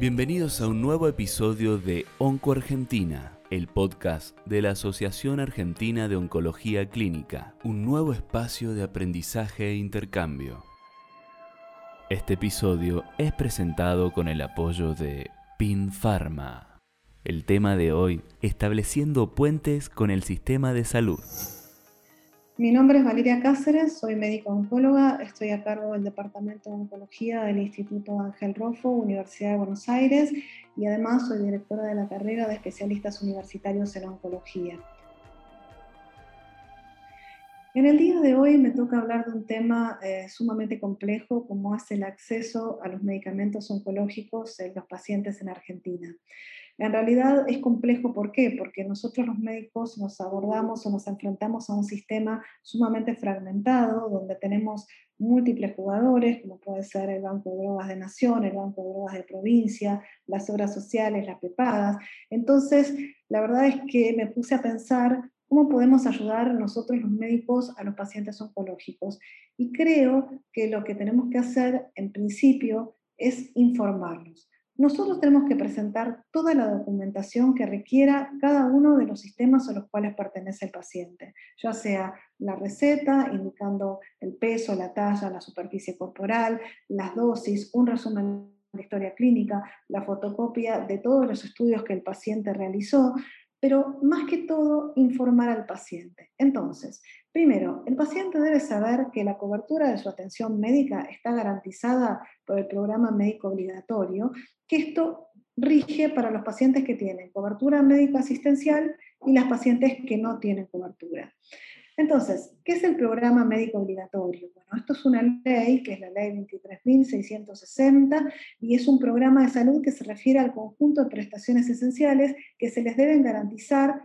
Bienvenidos a un nuevo episodio de Onco Argentina, el podcast de la Asociación Argentina de Oncología Clínica, un nuevo espacio de aprendizaje e intercambio. Este episodio es presentado con el apoyo de PIN Pharma. El tema de hoy, estableciendo puentes con el sistema de salud. Mi nombre es Valeria Cáceres, soy médico oncóloga, estoy a cargo del Departamento de Oncología del Instituto Ángel Rofo, Universidad de Buenos Aires, y además soy directora de la carrera de especialistas universitarios en oncología. En el día de hoy me toca hablar de un tema eh, sumamente complejo como es el acceso a los medicamentos oncológicos en los pacientes en Argentina. En realidad es complejo, ¿por qué? Porque nosotros los médicos nos abordamos o nos enfrentamos a un sistema sumamente fragmentado, donde tenemos múltiples jugadores, como puede ser el Banco de Drogas de Nación, el Banco de Drogas de Provincia, las obras sociales, las prepagas. Entonces, la verdad es que me puse a pensar cómo podemos ayudar nosotros los médicos a los pacientes oncológicos. Y creo que lo que tenemos que hacer, en principio, es informarlos nosotros tenemos que presentar toda la documentación que requiera cada uno de los sistemas a los cuales pertenece el paciente, ya sea la receta, indicando el peso, la talla, la superficie corporal, las dosis, un resumen de historia clínica, la fotocopia de todos los estudios que el paciente realizó, pero más que todo informar al paciente. Entonces, primero, el paciente debe saber que la cobertura de su atención médica está garantizada por el programa médico obligatorio, que esto rige para los pacientes que tienen cobertura médico asistencial y las pacientes que no tienen cobertura. Entonces, ¿qué es el programa médico obligatorio? Bueno, esto es una ley, que es la ley 23.660, y es un programa de salud que se refiere al conjunto de prestaciones esenciales que se les deben garantizar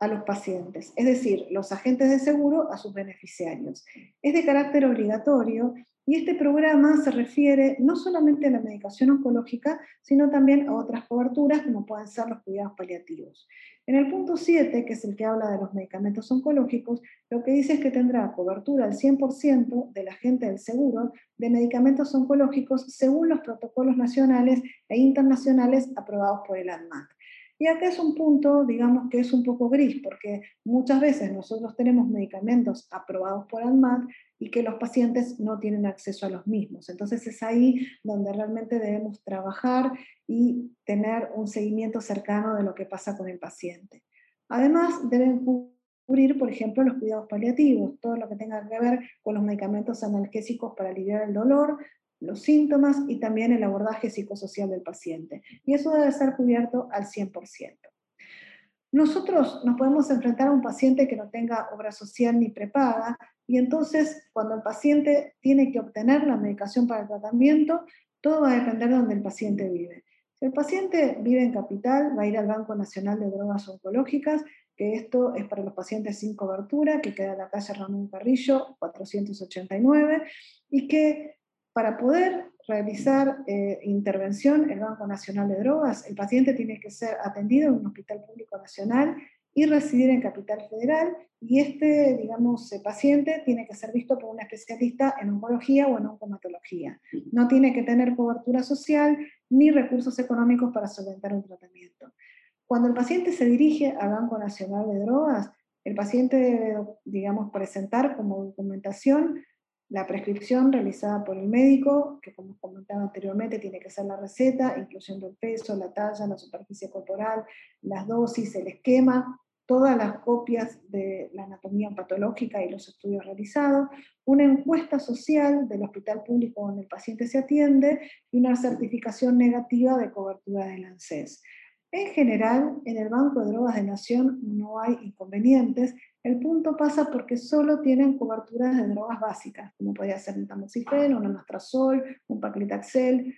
a los pacientes, es decir, los agentes de seguro a sus beneficiarios. Es de carácter obligatorio y este programa se refiere no solamente a la medicación oncológica, sino también a otras coberturas como pueden ser los cuidados paliativos. En el punto 7, que es el que habla de los medicamentos oncológicos, lo que dice es que tendrá cobertura al 100% de la gente del seguro de medicamentos oncológicos según los protocolos nacionales e internacionales aprobados por el ANMAT. Y acá es un punto, digamos, que es un poco gris, porque muchas veces nosotros tenemos medicamentos aprobados por ANMAT y que los pacientes no tienen acceso a los mismos. Entonces es ahí donde realmente debemos trabajar y tener un seguimiento cercano de lo que pasa con el paciente. Además, deben cubrir, por ejemplo, los cuidados paliativos, todo lo que tenga que ver con los medicamentos analgésicos para aliviar el dolor, los síntomas y también el abordaje psicosocial del paciente. Y eso debe ser cubierto al 100%. Nosotros nos podemos enfrentar a un paciente que no tenga obra social ni prepaga y entonces cuando el paciente tiene que obtener la medicación para el tratamiento, todo va a depender de donde el paciente vive. Si el paciente vive en capital, va a ir al Banco Nacional de Drogas Oncológicas, que esto es para los pacientes sin cobertura, que queda en la calle Ramón Carrillo, 489, y que para poder realizar eh, intervención en el Banco Nacional de Drogas, el paciente tiene que ser atendido en un hospital público nacional y residir en Capital Federal, y este, digamos, paciente tiene que ser visto por un especialista en oncología o en oncomatología. No tiene que tener cobertura social ni recursos económicos para solventar un tratamiento. Cuando el paciente se dirige al Banco Nacional de Drogas, el paciente debe, digamos, presentar como documentación la prescripción realizada por el médico, que como comentaba anteriormente, tiene que ser la receta, incluyendo el peso, la talla, la superficie corporal, las dosis, el esquema, todas las copias de la anatomía patológica y los estudios realizados, una encuesta social del hospital público donde el paciente se atiende y una certificación negativa de cobertura del ANSES. En general, en el Banco de Drogas de Nación no hay inconvenientes. El punto pasa porque solo tienen coberturas de drogas básicas, como podría ser un tamoxifeno, un anastrozol, un paclitaxel,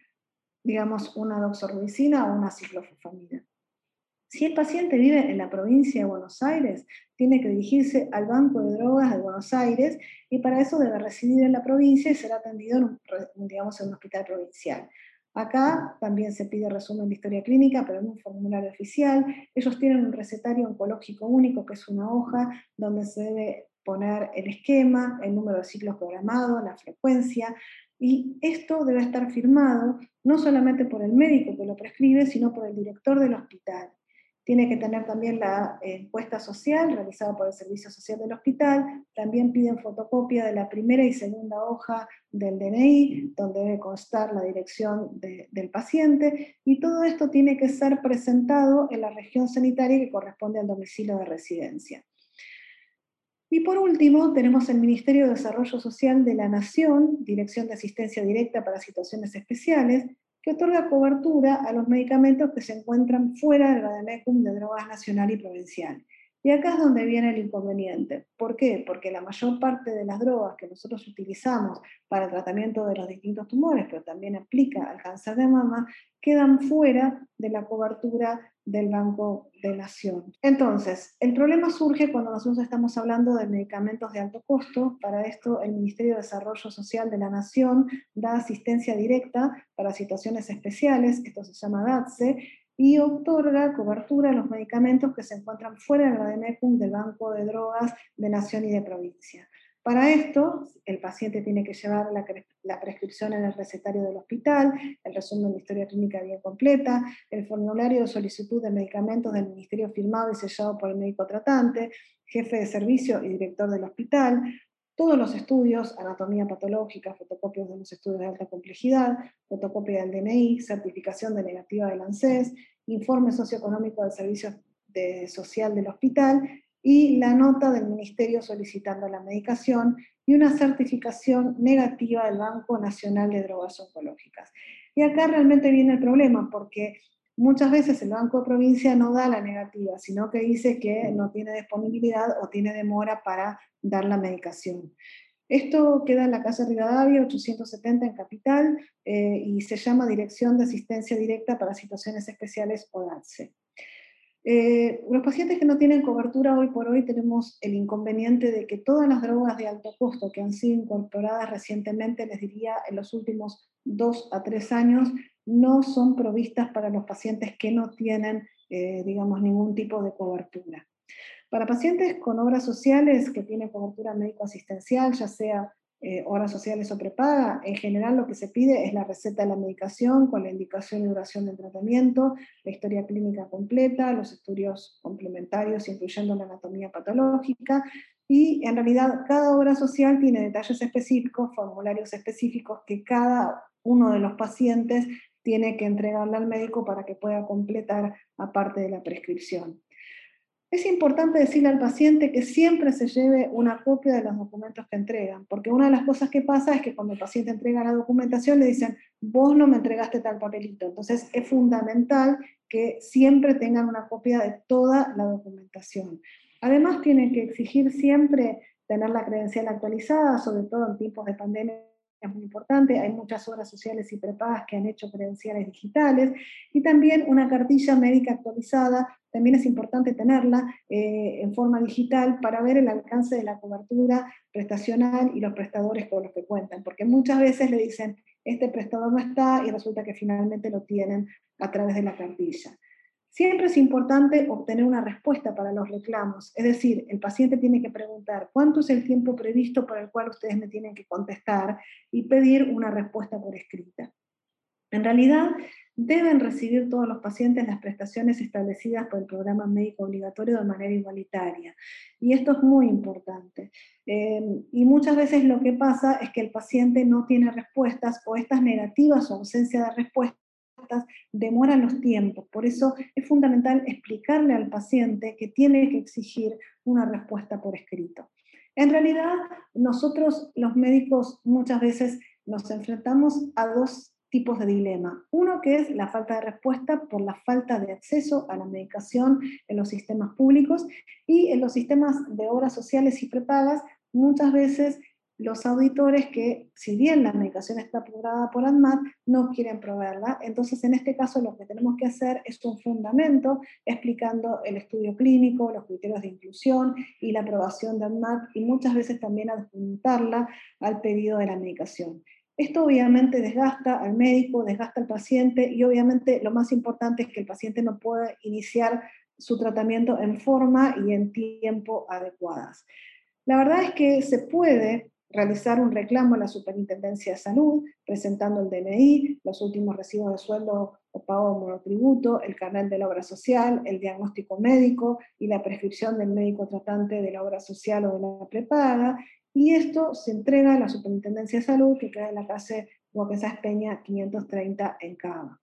digamos una doxorubicina o una ciclofosfamida. Si el paciente vive en la provincia de Buenos Aires, tiene que dirigirse al Banco de Drogas de Buenos Aires y para eso debe residir en la provincia y ser atendido en digamos, en un hospital provincial. Acá también se pide resumen de historia clínica, pero en un formulario oficial. Ellos tienen un recetario oncológico único, que es una hoja donde se debe poner el esquema, el número de ciclos programados, la frecuencia. Y esto debe estar firmado no solamente por el médico que lo prescribe, sino por el director del hospital. Tiene que tener también la encuesta social realizada por el Servicio Social del Hospital. También piden fotocopia de la primera y segunda hoja del DNI, donde debe constar la dirección del paciente. Y todo esto tiene que ser presentado en la región sanitaria que corresponde al domicilio de residencia. Y por último, tenemos el Ministerio de Desarrollo Social de la Nación, Dirección de Asistencia Directa para Situaciones Especiales, que otorga cobertura a los medicamentos que se encuentran fuera del Bademecum de drogas nacional y provincial. Y acá es donde viene el inconveniente. ¿Por qué? Porque la mayor parte de las drogas que nosotros utilizamos para el tratamiento de los distintos tumores, pero también aplica al cáncer de mama, quedan fuera de la cobertura del Banco de Nación. Entonces, el problema surge cuando nosotros estamos hablando de medicamentos de alto costo. Para esto, el Ministerio de Desarrollo Social de la Nación da asistencia directa para situaciones especiales, esto se llama DATSE, y otorga cobertura a los medicamentos que se encuentran fuera del Bademecum del Banco de Drogas de Nación y de Provincia. Para esto, el paciente tiene que llevar la, prescripción en el recetario del hospital, el resumen de historia clínica bien completa, el formulario de solicitud de medicamentos del ministerio firmado y sellado por el médico tratante, jefe de servicio y director del hospital, todos los estudios, anatomía patológica, fotocopias de los estudios de alta complejidad, fotocopia del DNI, certificación de negativa del ANSES, informe socioeconómico del servicio social del hospital y la nota del ministerio solicitando la medicación y una certificación negativa del Banco Nacional de Drogas Oncológicas. Y acá realmente viene el problema, porque muchas veces el Banco de Provincia no da la negativa, sino que dice que no tiene disponibilidad o tiene demora para dar la medicación. Esto queda en la Casa Rivadavia, 870 en Capital, eh, y se llama Dirección de Asistencia Directa para Situaciones Especiales o DATSE. Eh, los pacientes que no tienen cobertura hoy por hoy tenemos el inconveniente de que todas las drogas de alto costo que han sido incorporadas recientemente, les diría en los últimos dos a tres años, no son provistas para los pacientes que no tienen, eh, digamos, ningún tipo de cobertura. Para pacientes con obras sociales que tienen cobertura médico-asistencial, ya sea eh, obras sociales o prepaga, en general lo que se pide es la receta de la medicación con la indicación y duración del tratamiento, la historia clínica completa, los estudios complementarios incluyendo la anatomía patológica, y en realidad cada obra social tiene detalles específicos, formularios específicos que cada uno de los pacientes tiene que entregarle al médico para que pueda completar aparte de la prescripción. Es importante decirle al paciente que siempre se lleve una copia de los documentos que entregan, porque una de las cosas que pasa es que cuando el paciente entrega la documentación le dicen, vos no me entregaste tal papelito. Entonces es fundamental que siempre tengan una copia de toda la documentación. Además tienen que exigir siempre tener la credencial actualizada, sobre todo en tiempos de pandemia es muy importante, hay muchas obras sociales y prepagas que han hecho credenciales digitales, y también una cartilla médica actualizada, también es importante tenerla eh, en forma digital para ver el alcance de la cobertura prestacional y los prestadores con los que cuentan, porque muchas veces le dicen, este prestador no está, y resulta que finalmente lo tienen a través de la cartilla. Siempre es importante obtener una respuesta para los reclamos, es decir, el paciente tiene que preguntar cuánto es el tiempo previsto para el cual ustedes me tienen que contestar y pedir una respuesta por escrita. En realidad, deben recibir todos los pacientes las prestaciones establecidas por el programa médico obligatorio de manera igualitaria. Y esto es muy importante. Eh, y muchas veces lo que pasa es que el paciente no tiene respuestas o estas negativas o ausencia de demoran los tiempos. Por eso es fundamental explicarle al paciente que tiene que exigir una respuesta por escrito. En realidad, nosotros los médicos muchas veces nos enfrentamos a dos tipos de dilema. Uno que es la falta de respuesta por la falta de acceso a la medicación en los sistemas públicos y en los sistemas de obras sociales y prepagas muchas veces los auditores que, si bien la medicación está aprobada por ANMAT, no quieren proveerla. Entonces, en este caso, lo que tenemos que hacer es un fundamento explicando el estudio clínico, los criterios de inclusión y la aprobación de ANMAT, y muchas veces también adjuntarla al pedido de la medicación. Esto obviamente desgasta al médico, desgasta al paciente, y obviamente lo más importante es que el paciente no pueda iniciar su tratamiento en forma y en tiempo adecuadas. La verdad es que se puede realizar un reclamo a la Superintendencia de Salud, presentando el DNI, los últimos recibos de sueldo o pago de monotributo, el carnet de la obra social, el diagnóstico médico y la prescripción del médico tratante de la obra social o de la prepaga, y esto se entrega a la Superintendencia de Salud, que queda en la calle Boquesas Peña 530 en Cava.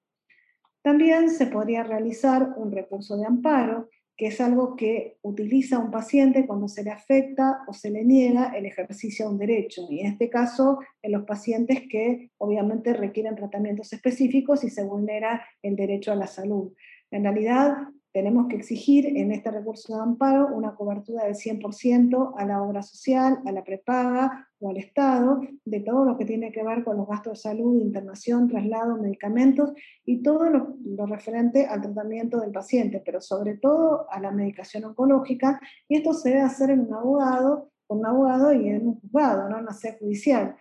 También se podría realizar un recurso de amparo, que es algo que utiliza un paciente cuando se le afecta o se le niega el ejercicio de un derecho. Y en este caso, en los pacientes que obviamente requieren tratamientos específicos y se vulnera el derecho a la salud. En realidad, tenemos que exigir en este recurso de amparo una cobertura del 100% a la obra social, a la prepaga o al Estado, de todo lo que tiene que ver con los gastos de salud, internación, traslado, medicamentos y todo lo, referente al tratamiento del paciente, pero sobre todo a la medicación oncológica, y esto se debe hacer en un abogado, con un abogado y en un juzgado, no en una sede judicial.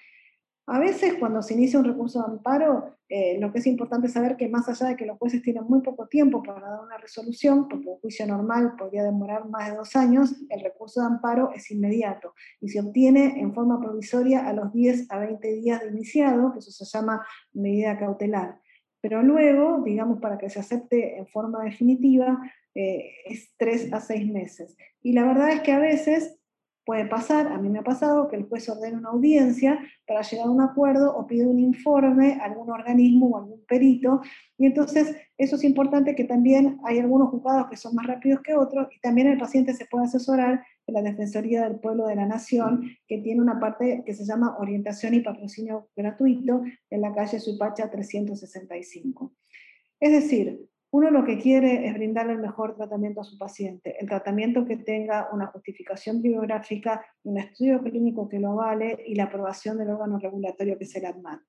A veces cuando se inicia un recurso de amparo, eh, lo que es importante saber que más allá de que los jueces tienen muy poco tiempo para dar una resolución, porque un juicio normal podría demorar más de dos años, el recurso de amparo es inmediato y se obtiene en forma provisoria a los 10 a 20 días de iniciado, que eso se llama medida cautelar. Pero luego, digamos, para que se acepte en forma definitiva, eh, es tres a seis meses. Y la verdad es que a veces Puede pasar, a mí me ha pasado, que el juez ordena una audiencia para llegar a un acuerdo o pide un informe a algún organismo o algún perito, y entonces eso es importante que también hay algunos juzgados que son más rápidos que otros, y también el paciente se puede asesorar en la Defensoría del Pueblo de la Nación, que tiene una parte que se llama Orientación y Patrocinio Gratuito en la calle Suipacha 365. Es decir, uno lo que quiere es brindarle el mejor tratamiento a su paciente, el tratamiento que tenga una justificación bibliográfica, un estudio clínico que lo avale y la aprobación del órgano regulatorio que es el ADMAT.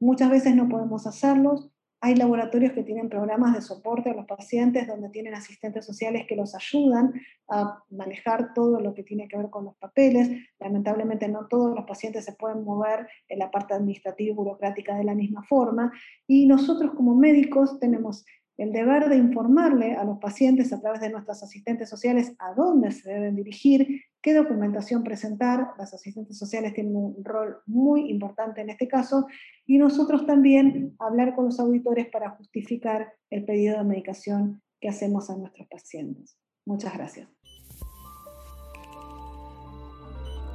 Muchas veces no podemos hacerlos, hay laboratorios que tienen programas de soporte a los pacientes donde tienen asistentes sociales que los ayudan a manejar todo lo que tiene que ver con los papeles. Lamentablemente no todos los pacientes se pueden mover en la parte administrativa y burocrática de la misma forma. Y nosotros como médicos tenemos el deber de informarle a los pacientes a través de nuestras asistentes sociales a dónde se deben dirigir, qué documentación presentar. Las asistentes sociales tienen un rol muy importante en este caso y nosotros también hablar con los auditores para justificar el pedido de medicación que hacemos a nuestros pacientes. Muchas gracias.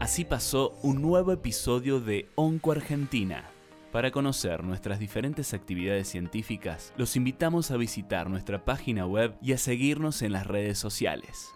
Así pasó un nuevo episodio de Onco Argentina. Para conocer nuestras diferentes actividades científicas, los invitamos a visitar nuestra página web y a seguirnos en las redes sociales.